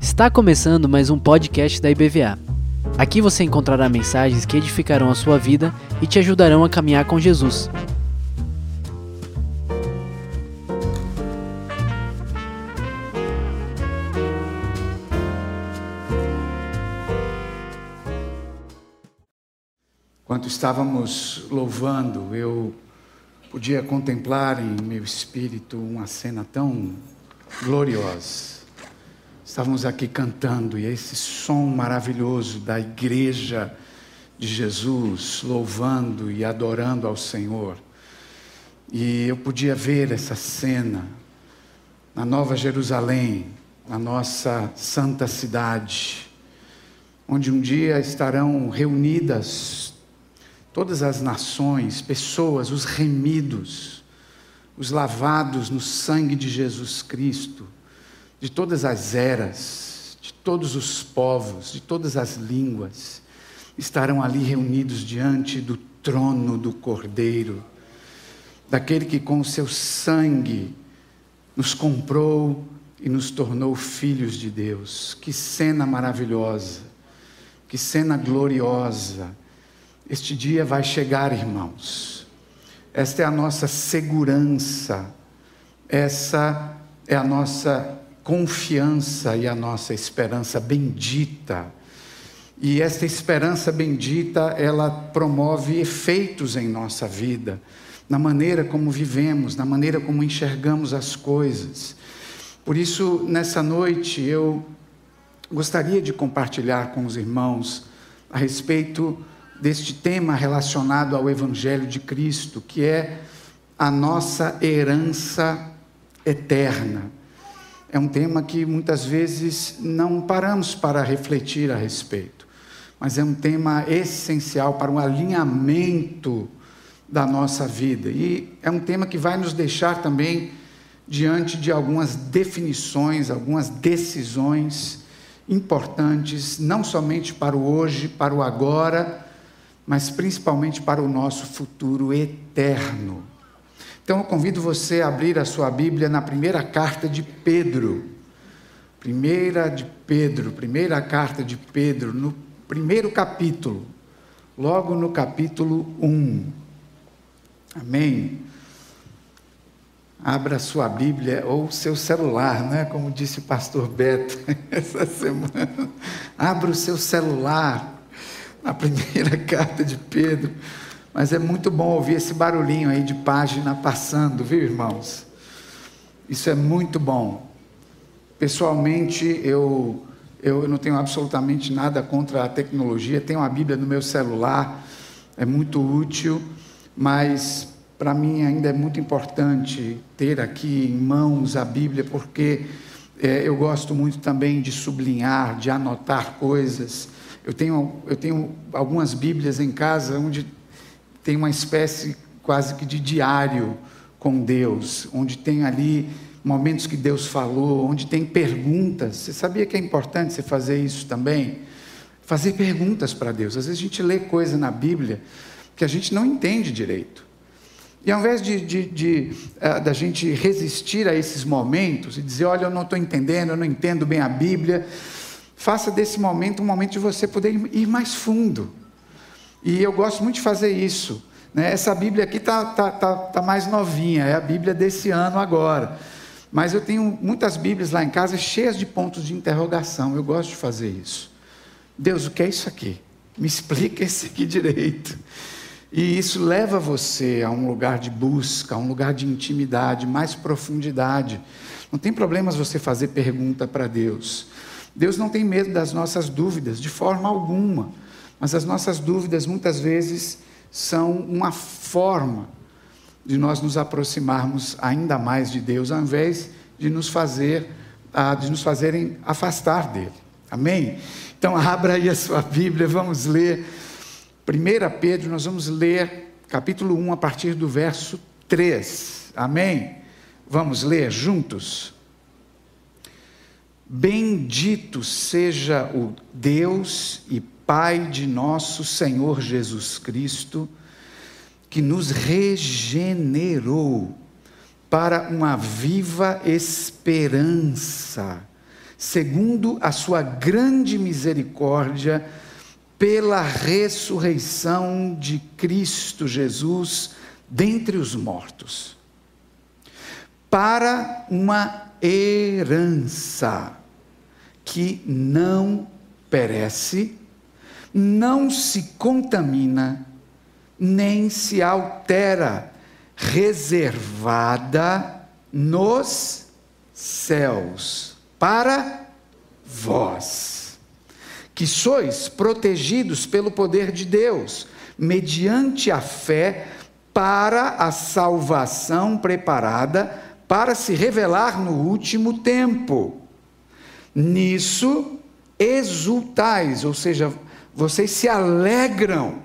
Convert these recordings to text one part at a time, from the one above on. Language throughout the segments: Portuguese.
Está começando mais um podcast da IBVA. Aqui você encontrará mensagens que edificarão a sua vida e te ajudarão a caminhar com Jesus. Enquanto estávamos louvando, eu podia contemplar em meu espírito uma cena tão gloriosa Estávamos aqui cantando e esse som maravilhoso da igreja de Jesus, louvando e adorando ao Senhor. E eu podia ver essa cena na Nova Jerusalém, na nossa santa cidade, onde um dia estarão reunidas todas as nações, pessoas, os remidos, os lavados no sangue de Jesus Cristo de todas as eras, de todos os povos, de todas as línguas, estarão ali reunidos diante do trono do Cordeiro, daquele que com o seu sangue nos comprou e nos tornou filhos de Deus. Que cena maravilhosa, que cena gloriosa. Este dia vai chegar, irmãos. Esta é a nossa segurança, essa é a nossa confiança e a nossa esperança bendita. E esta esperança bendita, ela promove efeitos em nossa vida, na maneira como vivemos, na maneira como enxergamos as coisas. Por isso, nessa noite, eu gostaria de compartilhar com os irmãos a respeito deste tema relacionado ao Evangelho de Cristo, que é a nossa herança eterna é um tema que muitas vezes não paramos para refletir a respeito, mas é um tema essencial para um alinhamento da nossa vida. E é um tema que vai nos deixar também diante de algumas definições, algumas decisões importantes, não somente para o hoje, para o agora, mas principalmente para o nosso futuro eterno. Então eu convido você a abrir a sua Bíblia na primeira carta de Pedro. Primeira de Pedro, primeira carta de Pedro, no primeiro capítulo, logo no capítulo 1. Amém? Abra sua Bíblia ou seu celular, né? como disse o pastor Beto essa semana. Abra o seu celular na primeira carta de Pedro mas é muito bom ouvir esse barulhinho aí de página passando, viu, irmãos? Isso é muito bom. Pessoalmente, eu, eu não tenho absolutamente nada contra a tecnologia, tenho a Bíblia no meu celular, é muito útil, mas para mim ainda é muito importante ter aqui em mãos a Bíblia, porque é, eu gosto muito também de sublinhar, de anotar coisas. Eu tenho, eu tenho algumas Bíblias em casa onde tem uma espécie quase que de diário com Deus, onde tem ali momentos que Deus falou, onde tem perguntas. Você sabia que é importante você fazer isso também? Fazer perguntas para Deus. Às vezes a gente lê coisa na Bíblia que a gente não entende direito. E ao invés de, de, de uh, da gente resistir a esses momentos e dizer, olha, eu não estou entendendo, eu não entendo bem a Bíblia, faça desse momento um momento de você poder ir mais fundo e eu gosto muito de fazer isso. Né? Essa Bíblia aqui está tá, tá, tá mais novinha, é a Bíblia desse ano agora. Mas eu tenho muitas Bíblias lá em casa cheias de pontos de interrogação. Eu gosto de fazer isso. Deus, o que é isso aqui? Me explica esse aqui direito. E isso leva você a um lugar de busca, a um lugar de intimidade, mais profundidade. Não tem problemas você fazer pergunta para Deus. Deus não tem medo das nossas dúvidas, de forma alguma. Mas as nossas dúvidas muitas vezes são uma forma de nós nos aproximarmos ainda mais de Deus, ao invés de nos fazer, ah, de nos fazerem afastar dele. Amém? Então abra aí a sua Bíblia, vamos ler 1 Pedro, nós vamos ler capítulo 1 a partir do verso 3. Amém? Vamos ler juntos. Bendito seja o Deus e Pai de nosso Senhor Jesus Cristo, que nos regenerou para uma viva esperança, segundo a sua grande misericórdia, pela ressurreição de Cristo Jesus dentre os mortos, para uma herança que não perece, não se contamina, nem se altera, reservada nos céus para vós, que sois protegidos pelo poder de Deus, mediante a fé, para a salvação preparada para se revelar no último tempo. Nisso exultais, ou seja, vocês se alegram,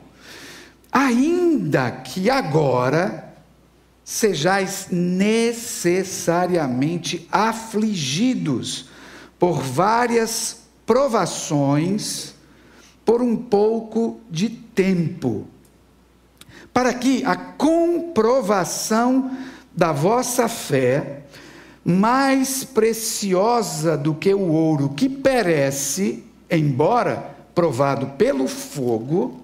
ainda que agora sejais necessariamente afligidos por várias provações por um pouco de tempo, para que a comprovação da vossa fé, mais preciosa do que o ouro que perece, embora provado pelo fogo,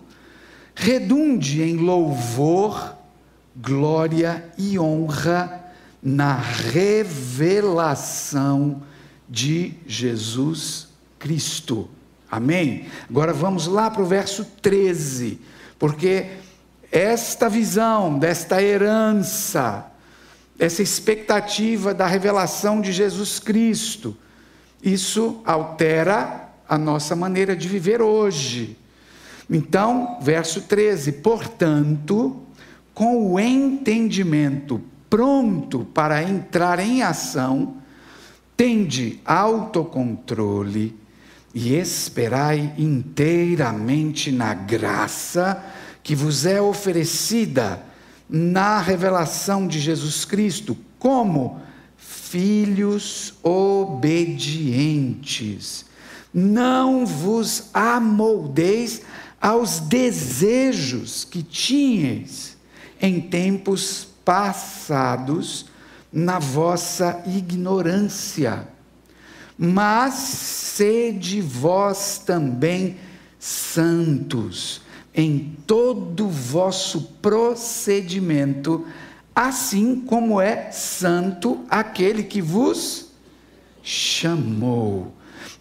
redunde em louvor, glória e honra na revelação de Jesus Cristo. Amém? Agora vamos lá para o verso 13, porque esta visão desta herança, essa expectativa da revelação de Jesus Cristo, isso altera a nossa maneira de viver hoje. Então, verso 13: portanto, com o entendimento pronto para entrar em ação, tende autocontrole e esperai inteiramente na graça que vos é oferecida na revelação de Jesus Cristo como filhos obedientes. Não vos amoldeis aos desejos que tinhais em tempos passados na vossa ignorância, mas sede vós também santos em todo vosso procedimento, assim como é santo aquele que vos chamou.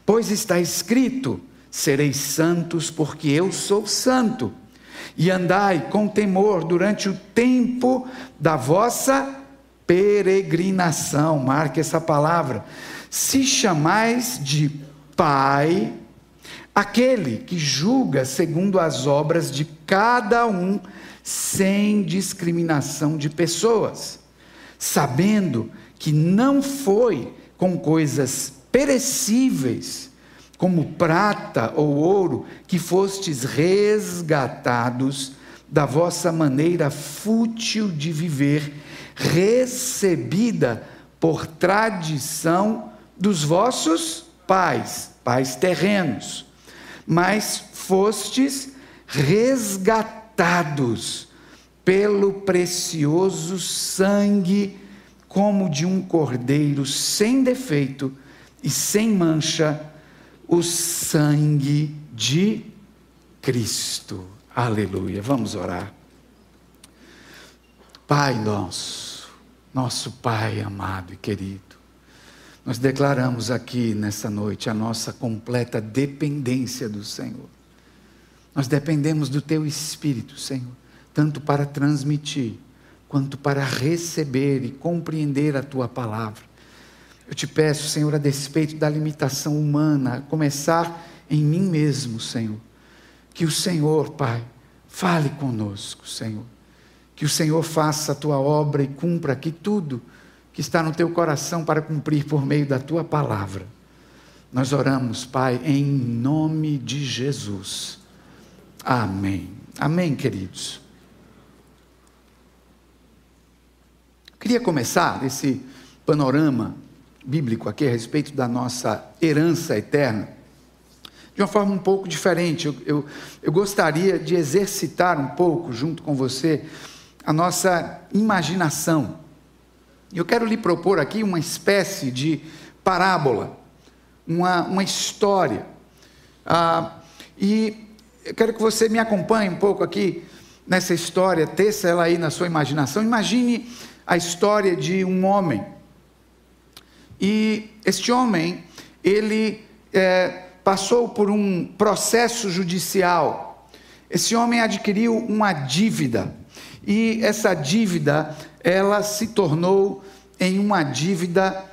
Pois está escrito: sereis santos, porque eu sou santo. E andai com temor durante o tempo da vossa peregrinação. Marque essa palavra. Se chamais de Pai, aquele que julga segundo as obras de cada um, sem discriminação de pessoas, sabendo que não foi com coisas perecíveis, como prata ou ouro, que fostes resgatados da vossa maneira fútil de viver, recebida por tradição dos vossos pais, pais terrenos mas fostes resgatados pelo precioso sangue, como de um cordeiro sem defeito e sem mancha, o sangue de Cristo. Aleluia. Vamos orar. Pai nosso, nosso Pai amado e querido, nós declaramos aqui nessa noite a nossa completa dependência do Senhor. Nós dependemos do Teu Espírito, Senhor, tanto para transmitir, quanto para receber e compreender a Tua palavra. Eu te peço, Senhor, a despeito da limitação humana, a começar em mim mesmo, Senhor, que o Senhor, Pai, fale conosco, Senhor. Que o Senhor faça a tua obra e cumpra aqui tudo que está no teu coração para cumprir por meio da tua palavra. Nós oramos, Pai, em nome de Jesus. Amém. Amém, queridos. Queria começar esse panorama bíblico aqui a respeito da nossa herança eterna de uma forma um pouco diferente. Eu, eu, eu gostaria de exercitar um pouco, junto com você, a nossa imaginação Eu quero lhe propor aqui uma espécie de parábola, uma, uma história. Ah, e eu quero que você me acompanhe um pouco aqui nessa história, teça ela aí na sua imaginação. Imagine a história de um homem. E este homem, ele é, passou por um processo judicial. Esse homem adquiriu uma dívida. E essa dívida, ela se tornou em uma dívida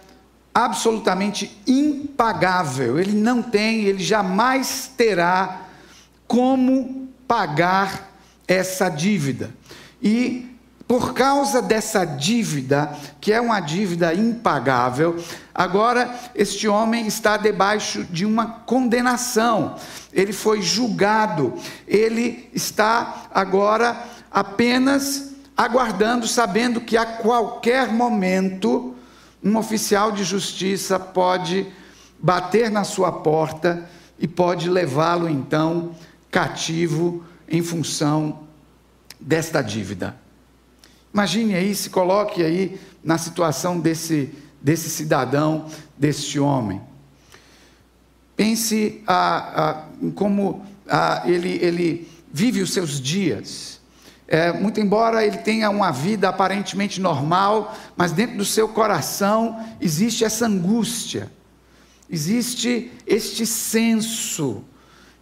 absolutamente impagável. Ele não tem, ele jamais terá como pagar essa dívida. E por causa dessa dívida, que é uma dívida impagável, agora este homem está debaixo de uma condenação. Ele foi julgado, ele está agora apenas aguardando, sabendo que a qualquer momento um oficial de justiça pode bater na sua porta e pode levá-lo então cativo em função desta dívida. Imagine aí, se coloque aí na situação desse, desse cidadão, deste homem. Pense a, a, em como a, ele, ele vive os seus dias. É, muito embora ele tenha uma vida aparentemente normal, mas dentro do seu coração existe essa angústia, existe este senso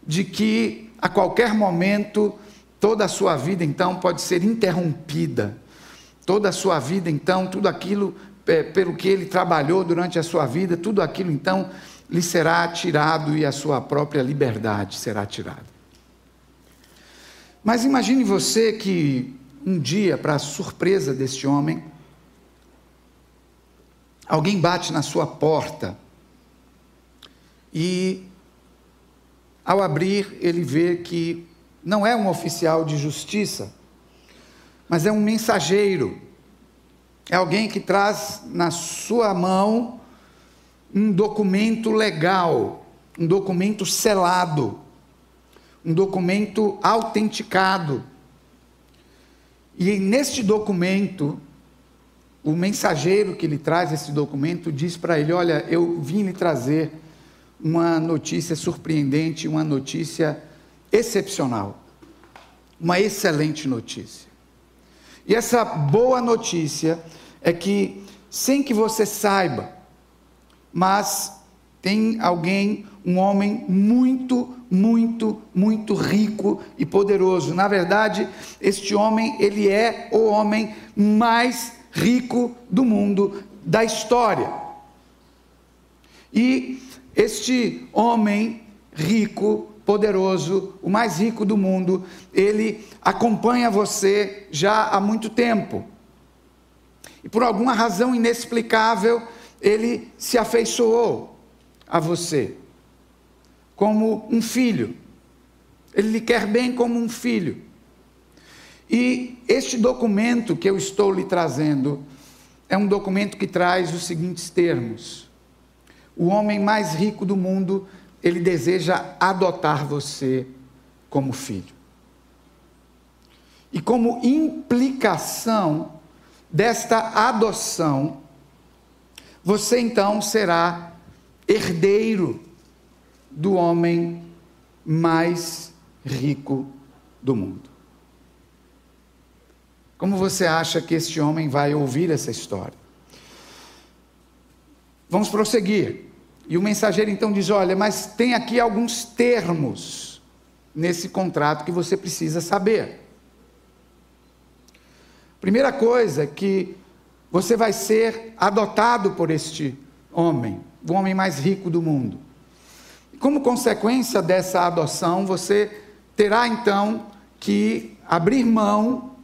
de que a qualquer momento toda a sua vida então pode ser interrompida toda a sua vida, então, tudo aquilo é, pelo que ele trabalhou durante a sua vida, tudo aquilo, então, lhe será tirado e a sua própria liberdade será tirada. Mas imagine você que um dia, para surpresa deste homem, alguém bate na sua porta e, ao abrir, ele vê que não é um oficial de justiça, mas é um mensageiro. É alguém que traz na sua mão um documento legal, um documento selado, um documento autenticado. E neste documento, o mensageiro que lhe traz esse documento diz para ele: Olha, eu vim lhe trazer uma notícia surpreendente, uma notícia excepcional, uma excelente notícia. E essa boa notícia é que, sem que você saiba, mas tem alguém, um homem muito, muito, muito rico e poderoso. Na verdade, este homem, ele é o homem mais rico do mundo, da história. E este homem rico poderoso, o mais rico do mundo, ele acompanha você já há muito tempo. E por alguma razão inexplicável, ele se afeiçoou a você, como um filho. Ele lhe quer bem como um filho. E este documento que eu estou lhe trazendo é um documento que traz os seguintes termos: o homem mais rico do mundo ele deseja adotar você como filho. E como implicação desta adoção, você então será herdeiro do homem mais rico do mundo. Como você acha que este homem vai ouvir essa história? Vamos prosseguir. E o mensageiro então diz: Olha, mas tem aqui alguns termos nesse contrato que você precisa saber. Primeira coisa é que você vai ser adotado por este homem, o homem mais rico do mundo. Como consequência dessa adoção, você terá então que abrir mão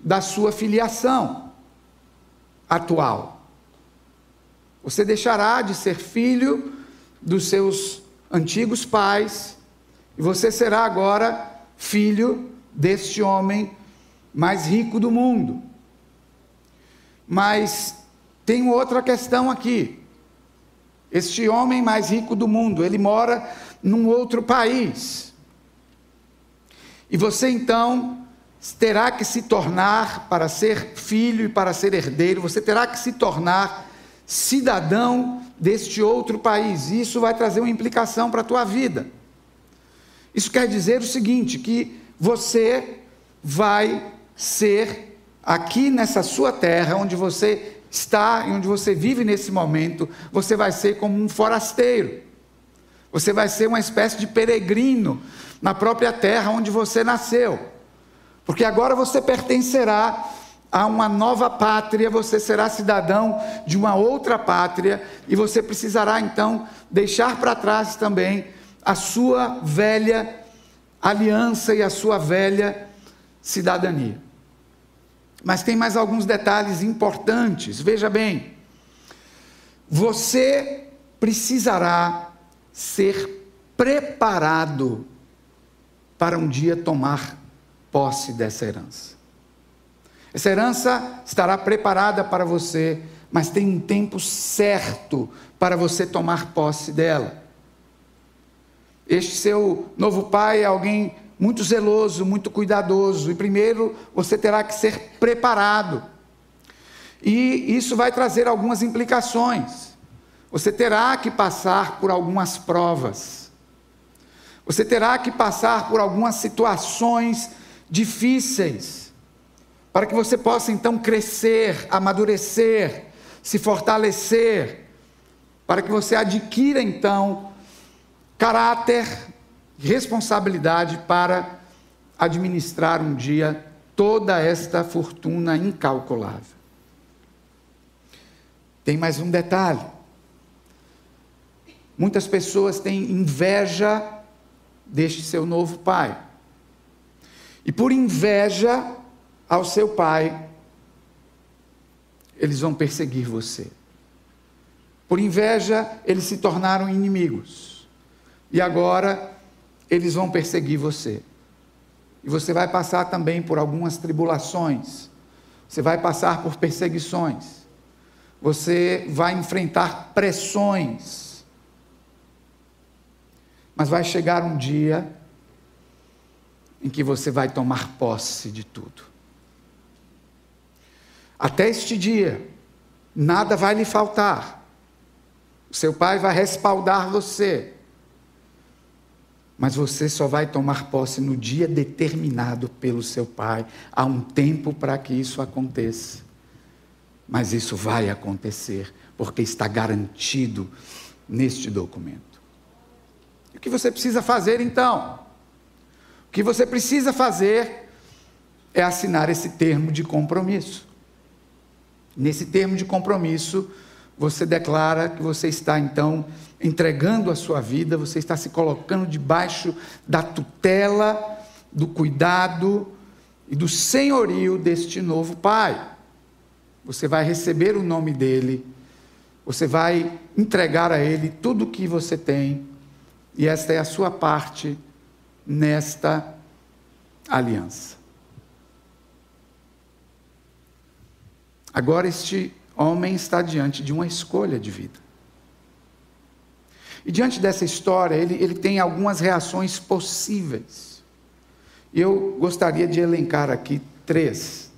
da sua filiação atual. Você deixará de ser filho dos seus antigos pais, e você será agora filho deste homem mais rico do mundo. Mas tem outra questão aqui. Este homem mais rico do mundo, ele mora num outro país. E você então terá que se tornar, para ser filho e para ser herdeiro, você terá que se tornar cidadão deste outro país. E isso vai trazer uma implicação para a tua vida. Isso quer dizer o seguinte: que você vai ser aqui nessa sua terra, onde você está e onde você vive nesse momento, você vai ser como um forasteiro. Você vai ser uma espécie de peregrino na própria terra onde você nasceu. Porque agora você pertencerá a uma nova pátria, você será cidadão de uma outra pátria e você precisará então deixar para trás também a sua velha aliança e a sua velha cidadania. Mas tem mais alguns detalhes importantes. Veja bem, você precisará ser preparado para um dia tomar posse dessa herança. Essa herança estará preparada para você, mas tem um tempo certo para você tomar posse dela. Este seu novo pai é alguém muito zeloso, muito cuidadoso, e primeiro você terá que ser preparado. E isso vai trazer algumas implicações. Você terá que passar por algumas provas. Você terá que passar por algumas situações difíceis, para que você possa então crescer, amadurecer, se fortalecer, para que você adquira então caráter, responsabilidade para administrar um dia toda esta fortuna incalculável. Tem mais um detalhe. Muitas pessoas têm inveja deste seu novo pai. E por inveja ao seu pai, eles vão perseguir você. Por inveja, eles se tornaram inimigos. E agora eles vão perseguir você. E você vai passar também por algumas tribulações. Você vai passar por perseguições. Você vai enfrentar pressões. Mas vai chegar um dia em que você vai tomar posse de tudo. Até este dia, nada vai lhe faltar. seu pai vai respaldar você mas você só vai tomar posse no dia determinado pelo seu pai. Há um tempo para que isso aconteça. Mas isso vai acontecer, porque está garantido neste documento. O que você precisa fazer então? O que você precisa fazer é assinar esse termo de compromisso. Nesse termo de compromisso, você declara que você está então entregando a sua vida, você está se colocando debaixo da tutela, do cuidado e do senhorio deste novo Pai. Você vai receber o nome dele, você vai entregar a ele tudo o que você tem, e esta é a sua parte nesta aliança. Agora, este homem está diante de uma escolha de vida. E diante dessa história, ele, ele tem algumas reações possíveis. Eu gostaria de elencar aqui três.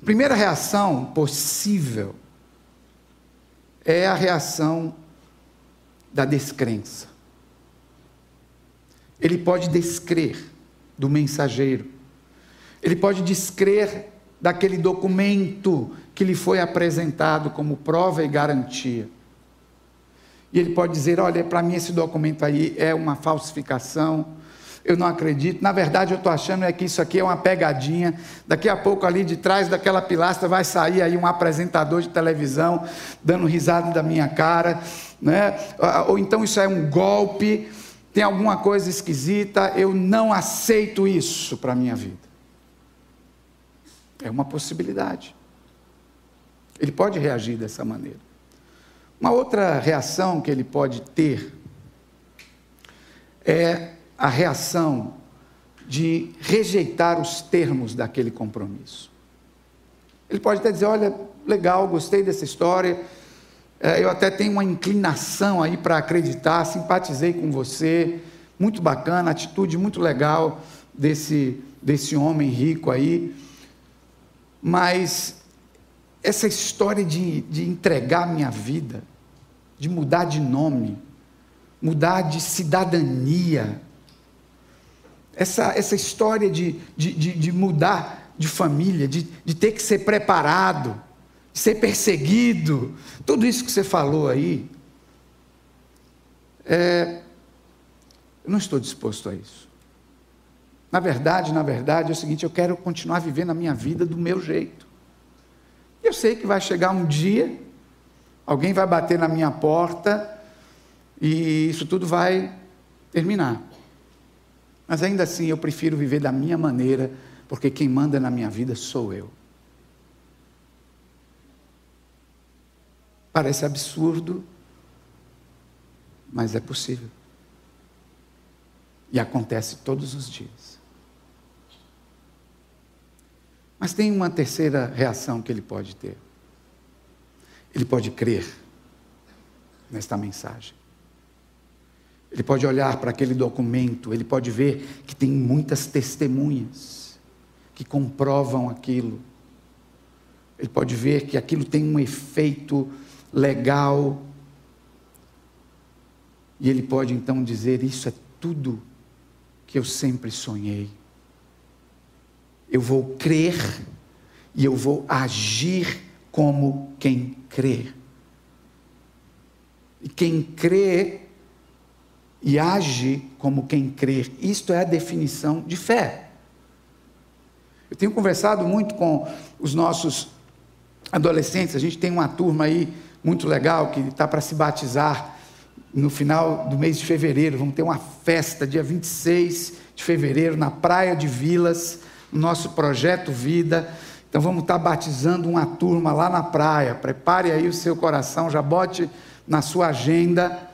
A primeira reação possível é a reação da descrença. Ele pode descrer do mensageiro, ele pode descrer daquele documento que lhe foi apresentado como prova e garantia. E ele pode dizer: olha, para mim esse documento aí é uma falsificação, eu não acredito. Na verdade, eu estou achando é que isso aqui é uma pegadinha. Daqui a pouco, ali de trás daquela pilastra, vai sair aí um apresentador de televisão dando risada da minha cara, né? ou então isso é um golpe, tem alguma coisa esquisita, eu não aceito isso para a minha vida. É uma possibilidade. Ele pode reagir dessa maneira. Uma outra reação que ele pode ter é a reação de rejeitar os termos daquele compromisso. Ele pode até dizer: olha, legal, gostei dessa história, é, eu até tenho uma inclinação aí para acreditar, simpatizei com você, muito bacana, atitude muito legal desse desse homem rico aí, mas essa história de, de entregar minha vida, de mudar de nome, mudar de cidadania, essa, essa história de, de, de, de mudar de família, de, de ter que ser preparado, de ser perseguido, tudo isso que você falou aí, é, eu não estou disposto a isso. Na verdade, na verdade, é o seguinte: eu quero continuar vivendo a minha vida do meu jeito. Eu sei que vai chegar um dia, alguém vai bater na minha porta e isso tudo vai terminar. Mas ainda assim eu prefiro viver da minha maneira, porque quem manda na minha vida sou eu. Parece absurdo, mas é possível. E acontece todos os dias. Mas tem uma terceira reação que ele pode ter. Ele pode crer nesta mensagem. Ele pode olhar para aquele documento, ele pode ver que tem muitas testemunhas que comprovam aquilo. Ele pode ver que aquilo tem um efeito legal. E ele pode então dizer: Isso é tudo que eu sempre sonhei. Eu vou crer e eu vou agir como quem crê. E quem crê e age como quem crê. Isto é a definição de fé. Eu tenho conversado muito com os nossos adolescentes, a gente tem uma turma aí muito legal que está para se batizar no final do mês de fevereiro. Vamos ter uma festa dia 26 de fevereiro na Praia de Vilas, nosso projeto Vida. Então vamos estar batizando uma turma lá na praia. Prepare aí o seu coração, já bote na sua agenda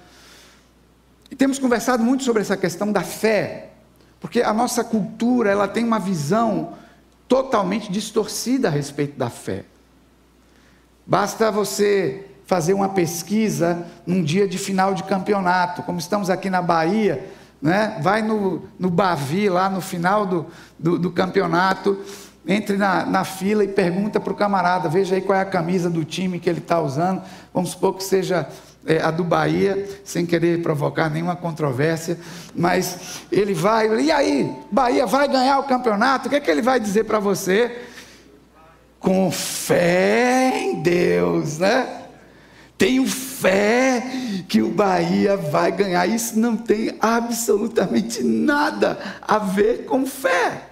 e temos conversado muito sobre essa questão da fé, porque a nossa cultura ela tem uma visão totalmente distorcida a respeito da fé. Basta você fazer uma pesquisa num dia de final de campeonato, como estamos aqui na Bahia, né? vai no, no Bavi, lá no final do, do, do campeonato, entre na, na fila e pergunta para o camarada, veja aí qual é a camisa do time que ele está usando, vamos supor que seja é, a do Bahia, sem querer provocar nenhuma controvérsia, mas ele vai, e aí, Bahia vai ganhar o campeonato, o que, é que ele vai dizer para você? Com fé em Deus, né? Tenho fé que o Bahia vai ganhar. Isso não tem absolutamente nada a ver com fé.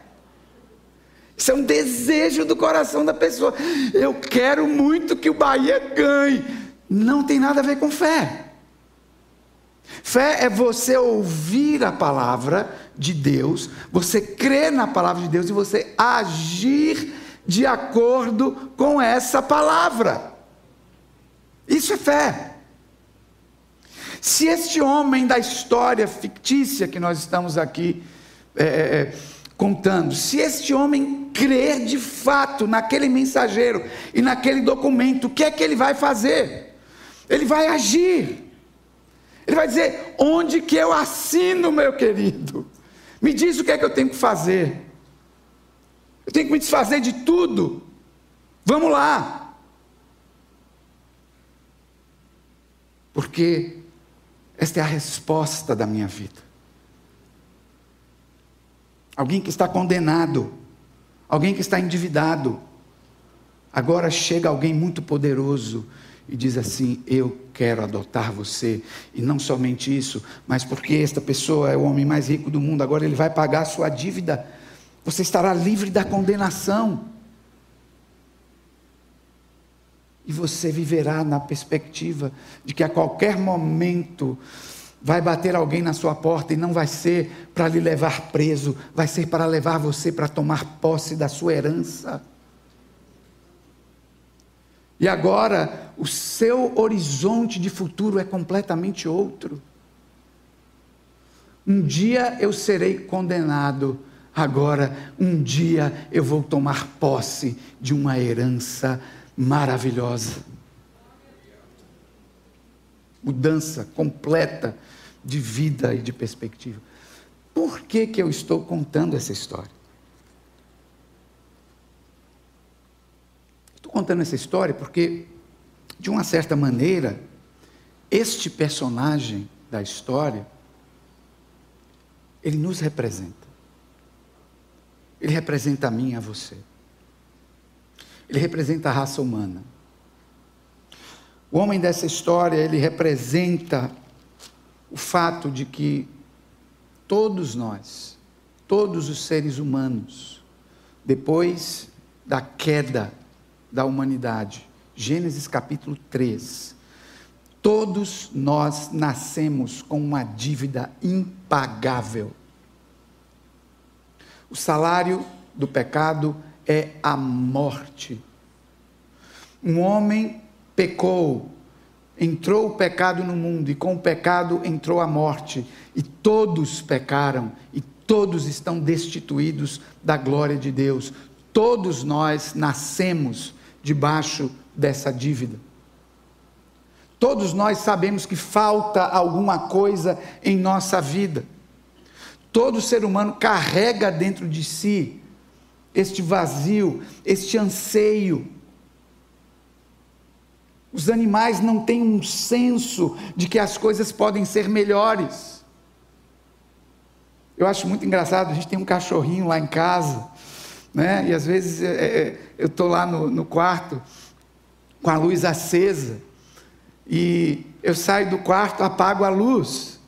Isso é um desejo do coração da pessoa. Eu quero muito que o Bahia ganhe não tem nada a ver com fé. Fé é você ouvir a palavra de Deus, você crer na palavra de Deus e você agir de acordo com essa palavra. Isso é fé. Se este homem da história fictícia que nós estamos aqui é, é, é contando, se este homem crer de fato naquele mensageiro e naquele documento, o que é que ele vai fazer? Ele vai agir. Ele vai dizer: onde que eu assino, meu querido? Me diz o que é que eu tenho que fazer. Eu tenho que me desfazer de tudo. Vamos lá. Porque esta é a resposta da minha vida. Alguém que está condenado, alguém que está endividado. Agora chega alguém muito poderoso e diz assim: Eu quero adotar você. E não somente isso, mas porque esta pessoa é o homem mais rico do mundo, agora ele vai pagar a sua dívida. Você estará livre da condenação. E você viverá na perspectiva de que a qualquer momento vai bater alguém na sua porta e não vai ser para lhe levar preso, vai ser para levar você para tomar posse da sua herança. E agora o seu horizonte de futuro é completamente outro. Um dia eu serei condenado, agora um dia eu vou tomar posse de uma herança maravilhosa. Mudança completa de vida e de perspectiva. Por que, que eu estou contando essa história? Estou contando essa história porque, de uma certa maneira, este personagem da história, ele nos representa. Ele representa a mim e a você. Ele representa a raça humana. O homem dessa história, ele representa o fato de que todos nós, todos os seres humanos, depois da queda da humanidade, Gênesis capítulo 3, todos nós nascemos com uma dívida impagável. O salário do pecado é a morte. Um homem pecou, entrou o pecado no mundo, e com o pecado entrou a morte, e todos pecaram, e todos estão destituídos da glória de Deus. Todos nós nascemos debaixo dessa dívida. Todos nós sabemos que falta alguma coisa em nossa vida. Todo ser humano carrega dentro de si este vazio, este anseio os animais não têm um senso de que as coisas podem ser melhores. Eu acho muito engraçado, a gente tem um cachorrinho lá em casa, né? e às vezes é, é eu estou lá no, no quarto com a luz acesa, e eu saio do quarto, apago a luz,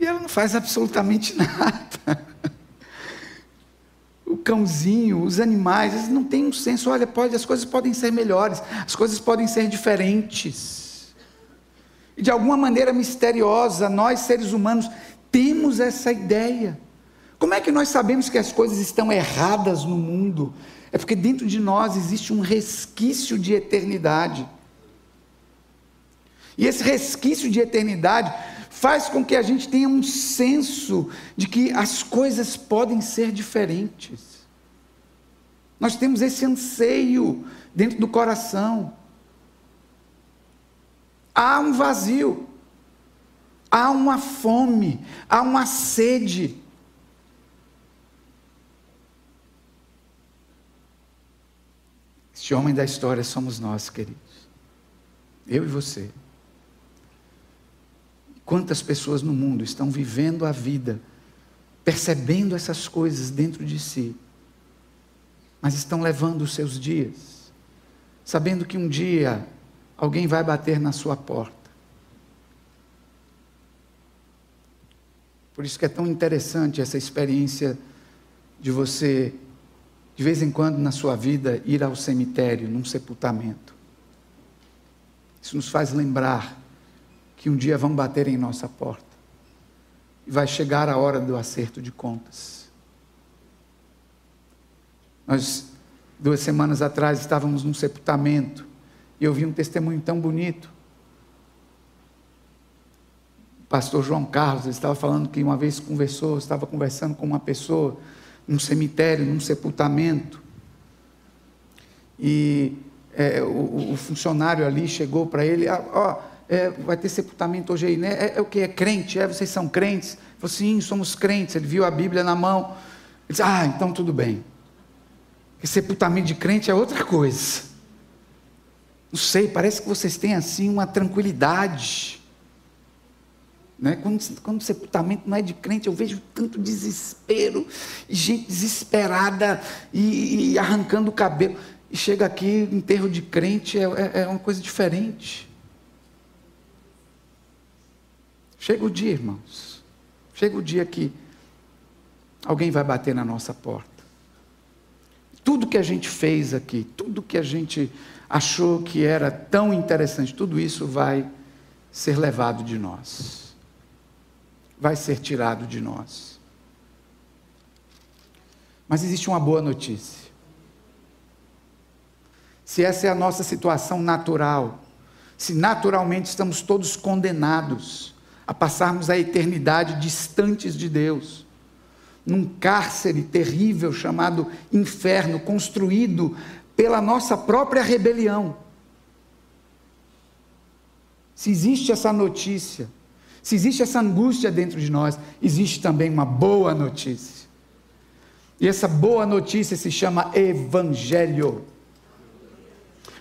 e ela não faz absolutamente nada o cãozinho, os animais, eles não têm um senso, olha, pode, as coisas podem ser melhores, as coisas podem ser diferentes. E de alguma maneira misteriosa, nós seres humanos temos essa ideia. Como é que nós sabemos que as coisas estão erradas no mundo? É porque dentro de nós existe um resquício de eternidade. E esse resquício de eternidade faz com que a gente tenha um senso de que as coisas podem ser diferentes. Nós temos esse anseio dentro do coração. Há um vazio, há uma fome, há uma sede. Este homem da história somos nós, queridos. Eu e você. Quantas pessoas no mundo estão vivendo a vida, percebendo essas coisas dentro de si, mas estão levando os seus dias, sabendo que um dia alguém vai bater na sua porta. Por isso que é tão interessante essa experiência de você, de vez em quando na sua vida, ir ao cemitério, num sepultamento. Isso nos faz lembrar que um dia vão bater em nossa porta. E vai chegar a hora do acerto de contas. Nós, duas semanas atrás, estávamos num sepultamento e eu vi um testemunho tão bonito. O pastor João Carlos estava falando que uma vez conversou, estava conversando com uma pessoa num cemitério, num sepultamento. E é, o, o, funcionário ali chegou para ele, ah, ó, é, vai ter sepultamento hoje aí, né? É, é, o que? É crente? É, vocês são crentes? Ele falou, sim, somos crentes. Ele viu a Bíblia na mão. Ele disse, ah, então tudo bem. Porque sepultamento de crente é outra coisa. Não sei, parece que vocês têm assim uma tranquilidade. Né? Quando, quando o sepultamento não é de crente, eu vejo tanto desespero, e gente desesperada e, e arrancando o cabelo. E chega aqui, enterro de crente é, é, é uma coisa diferente. Chega o dia, irmãos. Chega o dia que alguém vai bater na nossa porta. Tudo que a gente fez aqui, tudo que a gente achou que era tão interessante, tudo isso vai ser levado de nós. Vai ser tirado de nós. Mas existe uma boa notícia. Se essa é a nossa situação natural, se naturalmente estamos todos condenados, a passarmos a eternidade distantes de Deus, num cárcere terrível chamado inferno, construído pela nossa própria rebelião. Se existe essa notícia, se existe essa angústia dentro de nós, existe também uma boa notícia. E essa boa notícia se chama Evangelho.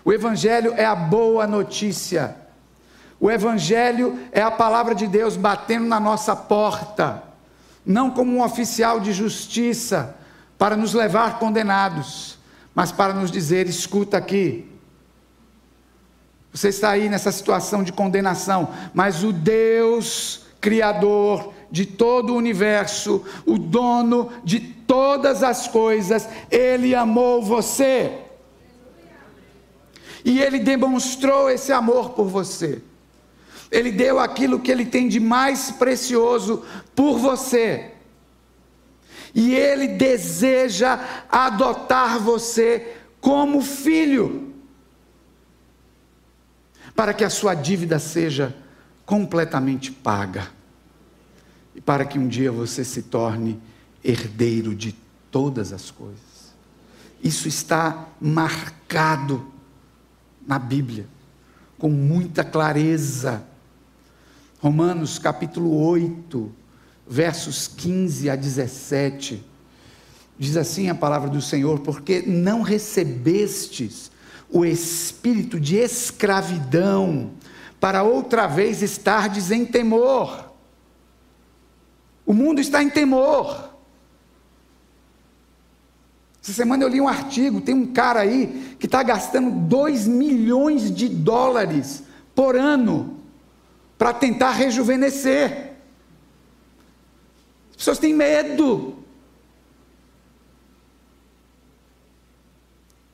O Evangelho é a boa notícia. O Evangelho é a palavra de Deus batendo na nossa porta, não como um oficial de justiça para nos levar condenados, mas para nos dizer: escuta aqui, você está aí nessa situação de condenação, mas o Deus Criador de todo o universo, o dono de todas as coisas, Ele amou você. E Ele demonstrou esse amor por você. Ele deu aquilo que Ele tem de mais precioso por você. E Ele deseja adotar você como filho, para que a sua dívida seja completamente paga, e para que um dia você se torne herdeiro de todas as coisas. Isso está marcado na Bíblia, com muita clareza. Romanos capítulo 8, versos 15 a 17. Diz assim a palavra do Senhor: Porque não recebestes o espírito de escravidão, para outra vez estardes em temor. O mundo está em temor. Essa semana eu li um artigo, tem um cara aí que está gastando 2 milhões de dólares por ano para tentar rejuvenescer. As pessoas têm medo.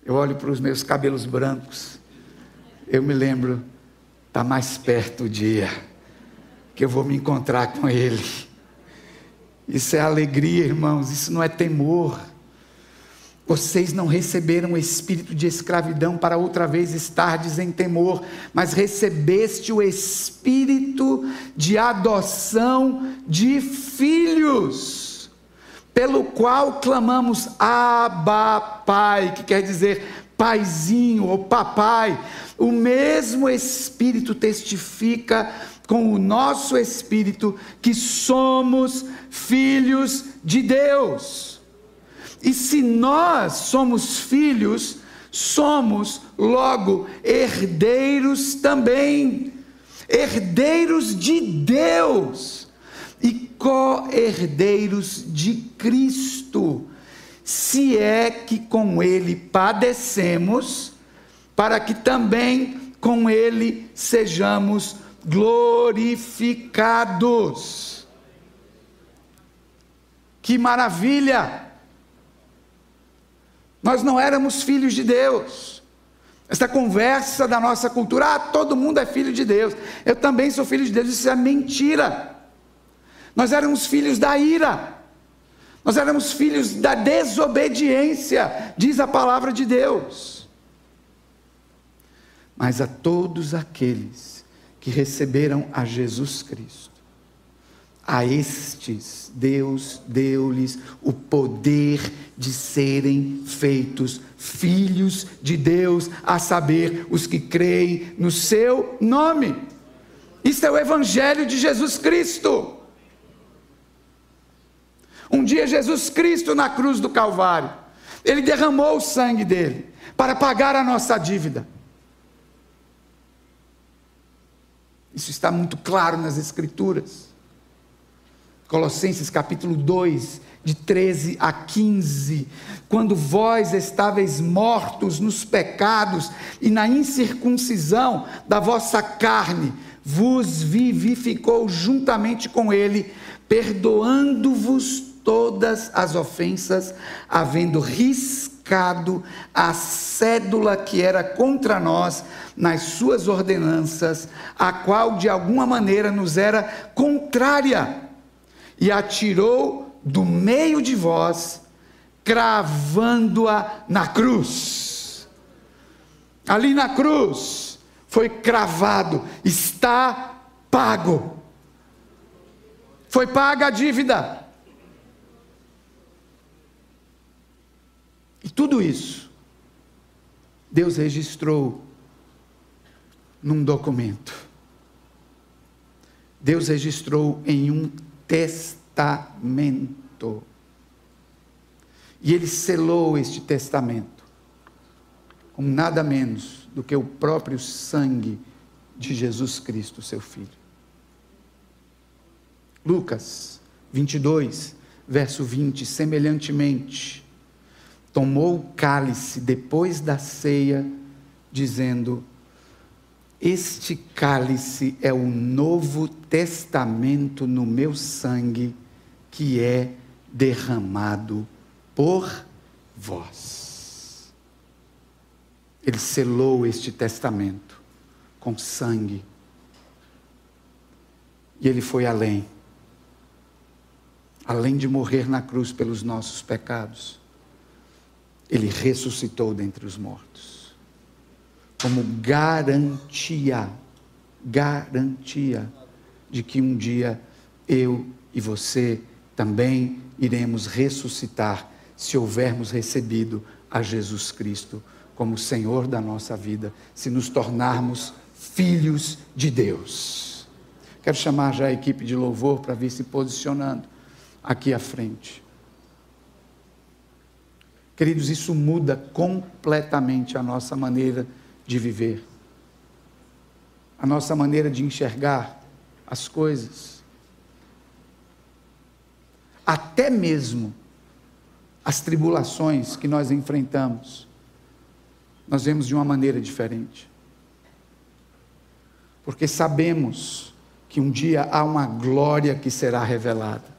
Eu olho para os meus cabelos brancos, eu me lembro, está mais perto o dia que eu vou me encontrar com Ele. Isso é alegria, irmãos, isso não é temor. Vocês não receberam o espírito de escravidão para outra vez estardes em temor, mas recebeste o espírito de adoção de filhos, pelo qual clamamos Abba Pai, que quer dizer paizinho ou papai. O mesmo espírito testifica com o nosso espírito que somos filhos de Deus. E se nós somos filhos, somos logo herdeiros também, herdeiros de Deus e co-herdeiros de Cristo, se é que com Ele padecemos, para que também com Ele sejamos glorificados. Que maravilha! Nós não éramos filhos de Deus. Essa conversa da nossa cultura, ah, todo mundo é filho de Deus. Eu também sou filho de Deus, isso é mentira. Nós éramos filhos da ira. Nós éramos filhos da desobediência, diz a palavra de Deus. Mas a todos aqueles que receberam a Jesus Cristo, a estes Deus deu-lhes o poder de serem feitos filhos de Deus, a saber, os que creem no seu nome. Isso é o Evangelho de Jesus Cristo. Um dia, Jesus Cristo na cruz do Calvário, ele derramou o sangue dele para pagar a nossa dívida. Isso está muito claro nas Escrituras. Colossenses capítulo 2, de 13 a 15. Quando vós estáveis mortos nos pecados e na incircuncisão da vossa carne, vos vivificou juntamente com ele, perdoando-vos todas as ofensas, havendo riscado a cédula que era contra nós nas suas ordenanças, a qual de alguma maneira nos era contrária e atirou do meio de vós, cravando-a na cruz. Ali na cruz foi cravado, está pago. Foi paga a dívida. E tudo isso, Deus registrou num documento. Deus registrou em um testamento. E ele selou este testamento como nada menos do que o próprio sangue de Jesus Cristo, seu Filho. Lucas 22, verso 20: semelhantemente, tomou o cálice depois da ceia, dizendo: Este cálice é o novo testamento no meu sangue, que é derramado por vós. Ele selou este testamento com sangue. E ele foi além. Além de morrer na cruz pelos nossos pecados, ele ressuscitou dentre os mortos. Como garantia, garantia de que um dia eu e você também iremos ressuscitar se houvermos recebido a Jesus Cristo como Senhor da nossa vida, se nos tornarmos filhos de Deus. Quero chamar já a equipe de louvor para vir se posicionando aqui à frente. Queridos, isso muda completamente a nossa maneira de viver, a nossa maneira de enxergar as coisas. Até mesmo as tribulações que nós enfrentamos, nós vemos de uma maneira diferente. Porque sabemos que um dia há uma glória que será revelada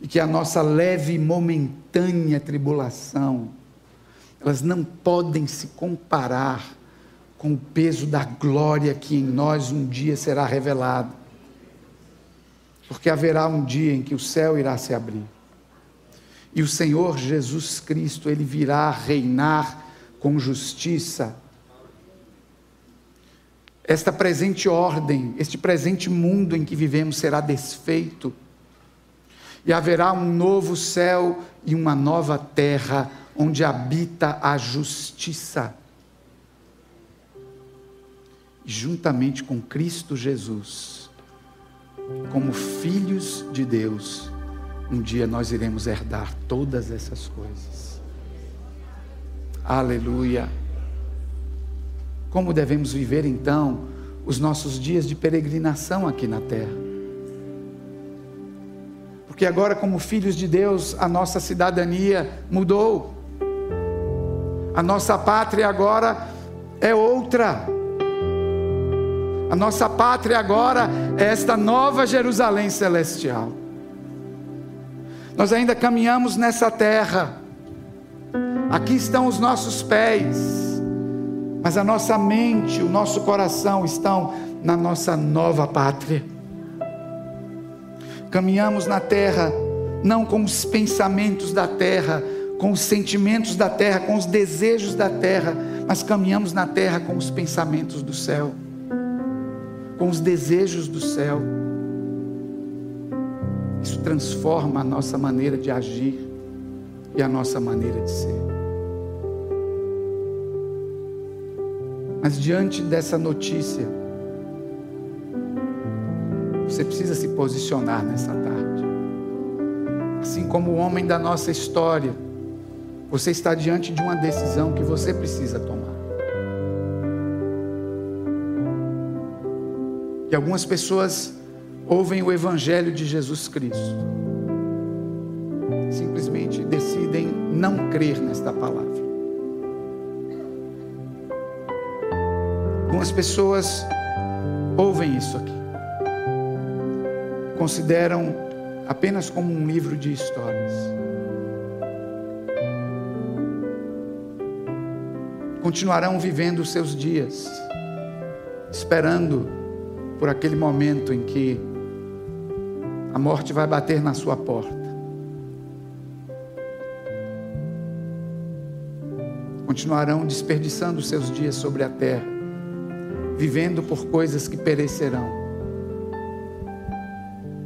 e que a nossa leve e momentânea tribulação, elas não podem se comparar com o peso da glória que em nós um dia será revelada. Porque haverá um dia em que o céu irá se abrir. E o Senhor Jesus Cristo, ele virá reinar com justiça. Esta presente ordem, este presente mundo em que vivemos será desfeito e haverá um novo céu e uma nova terra onde habita a justiça. Juntamente com Cristo Jesus, como filhos de Deus, um dia nós iremos herdar todas essas coisas. Aleluia. Como devemos viver então os nossos dias de peregrinação aqui na terra? Porque agora, como filhos de Deus, a nossa cidadania mudou. A nossa pátria agora é outra. A nossa pátria agora é esta nova Jerusalém celestial. Nós ainda caminhamos nessa terra. Aqui estão os nossos pés. Mas a nossa mente, o nosso coração estão na nossa nova pátria caminhamos na terra não com os pensamentos da terra, com os sentimentos da terra, com os desejos da terra, mas caminhamos na terra com os pensamentos do céu, com os desejos do céu. Isso transforma a nossa maneira de agir e a nossa maneira de ser. Mas diante dessa notícia, você precisa se posicionar nessa tarde. Assim como o homem da nossa história, você está diante de uma decisão que você precisa tomar. E algumas pessoas ouvem o Evangelho de Jesus Cristo, simplesmente decidem não crer nesta palavra. Algumas pessoas ouvem isso aqui consideram apenas como um livro de histórias. Continuarão vivendo os seus dias, esperando por aquele momento em que a morte vai bater na sua porta. Continuarão desperdiçando os seus dias sobre a terra, vivendo por coisas que perecerão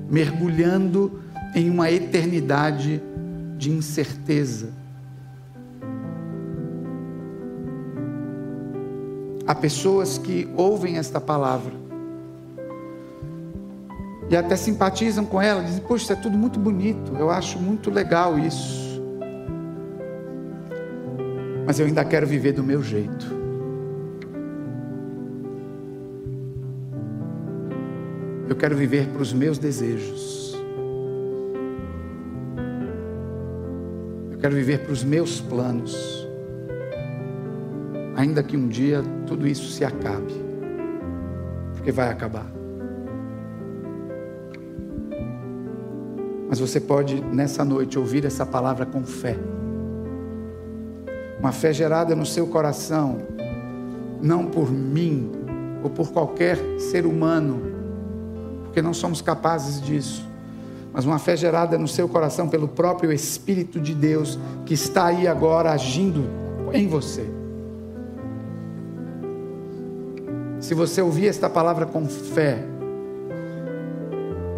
mergulhando em uma eternidade de incerteza. Há pessoas que ouvem esta palavra e até simpatizam com ela, dizem: Poxa, isso é tudo muito bonito, eu acho muito legal isso. mas eu ainda quero viver do meu jeito. Eu quero viver para os meus desejos. Eu quero viver para os meus planos. Ainda que um dia tudo isso se acabe. Porque vai acabar. Mas você pode, nessa noite, ouvir essa palavra com fé. Uma fé gerada no seu coração, não por mim ou por qualquer ser humano, porque não somos capazes disso, mas uma fé gerada no seu coração pelo próprio Espírito de Deus que está aí agora agindo em você. Se você ouvir esta palavra com fé,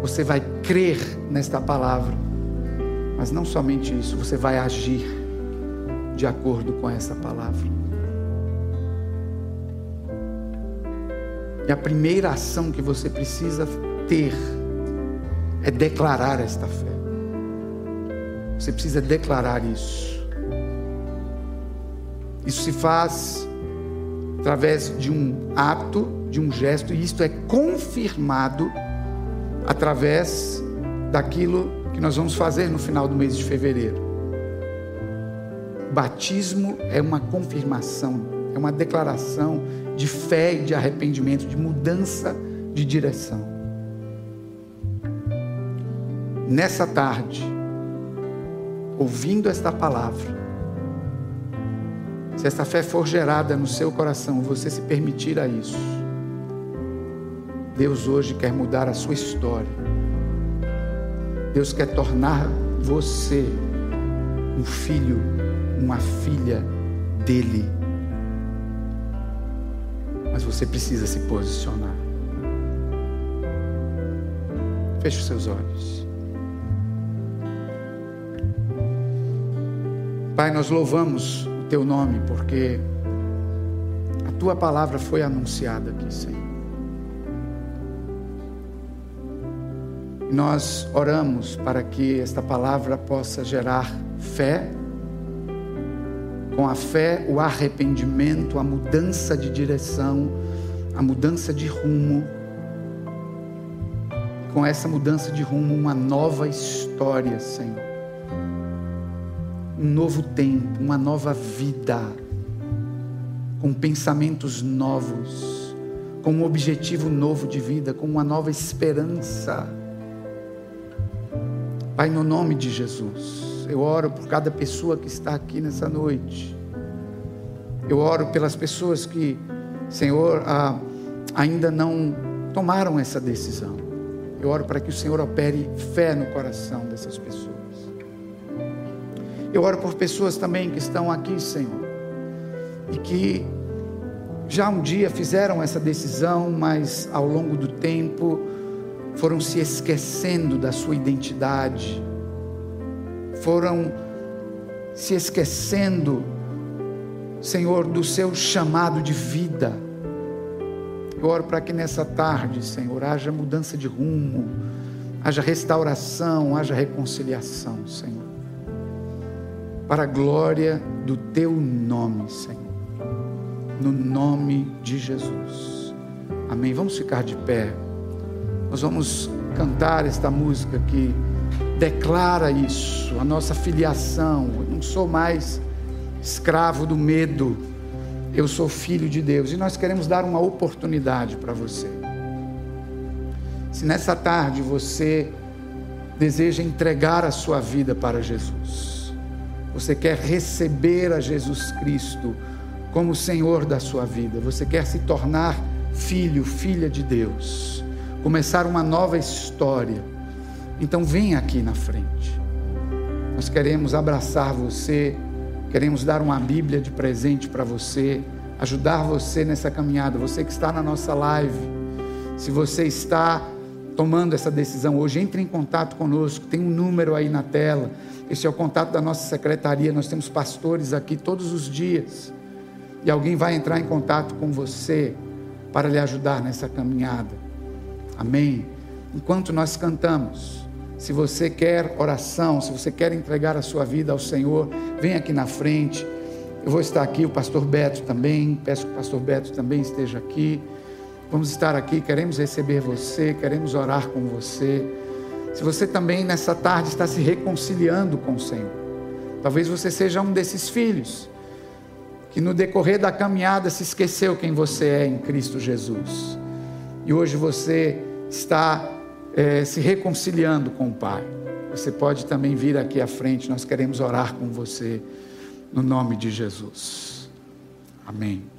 você vai crer nesta palavra, mas não somente isso, você vai agir de acordo com essa palavra. E a primeira ação que você precisa ter é declarar esta fé. Você precisa declarar isso. Isso se faz através de um ato, de um gesto, e isto é confirmado através daquilo que nós vamos fazer no final do mês de fevereiro. Batismo é uma confirmação, é uma declaração de fé e de arrependimento, de mudança de direção. Nessa tarde, ouvindo esta palavra, se esta fé for gerada no seu coração, você se permitir a isso, Deus hoje quer mudar a sua história. Deus quer tornar você um filho, uma filha dele. Mas você precisa se posicionar. Feche os seus olhos. Pai, nós louvamos teu nome porque a tua palavra foi anunciada aqui, Senhor. nós oramos para que esta palavra possa gerar fé, com a fé, o arrependimento, a mudança de direção, a mudança de rumo. Com essa mudança de rumo, uma nova história, Senhor. Um novo tempo, uma nova vida, com pensamentos novos, com um objetivo novo de vida, com uma nova esperança Pai, no nome de Jesus, eu oro por cada pessoa que está aqui nessa noite. Eu oro pelas pessoas que, Senhor, ah, ainda não tomaram essa decisão. Eu oro para que o Senhor opere fé no coração dessas pessoas. Eu oro por pessoas também que estão aqui, Senhor, e que já um dia fizeram essa decisão, mas ao longo do tempo foram se esquecendo da sua identidade, foram se esquecendo, Senhor, do seu chamado de vida. Eu oro para que nessa tarde, Senhor, haja mudança de rumo, haja restauração, haja reconciliação, Senhor. Para a glória do teu nome, Senhor. No nome de Jesus. Amém. Vamos ficar de pé. Nós vamos cantar esta música que declara isso, a nossa filiação. Eu não sou mais escravo do medo, eu sou filho de Deus. E nós queremos dar uma oportunidade para você. Se nessa tarde você deseja entregar a sua vida para Jesus, você quer receber a Jesus Cristo como Senhor da sua vida, você quer se tornar filho, filha de Deus começar uma nova história. Então vem aqui na frente. Nós queremos abraçar você, queremos dar uma Bíblia de presente para você, ajudar você nessa caminhada. Você que está na nossa live, se você está tomando essa decisão hoje, entre em contato conosco. Tem um número aí na tela. Esse é o contato da nossa secretaria. Nós temos pastores aqui todos os dias. E alguém vai entrar em contato com você para lhe ajudar nessa caminhada. Amém? Enquanto nós cantamos, se você quer oração, se você quer entregar a sua vida ao Senhor, vem aqui na frente. Eu vou estar aqui, o pastor Beto também, peço que o pastor Beto também esteja aqui. Vamos estar aqui, queremos receber você, queremos orar com você. Se você também nessa tarde está se reconciliando com o Senhor, talvez você seja um desses filhos que no decorrer da caminhada se esqueceu quem você é em Cristo Jesus. E hoje você está é, se reconciliando com o Pai. Você pode também vir aqui à frente, nós queremos orar com você, no nome de Jesus. Amém.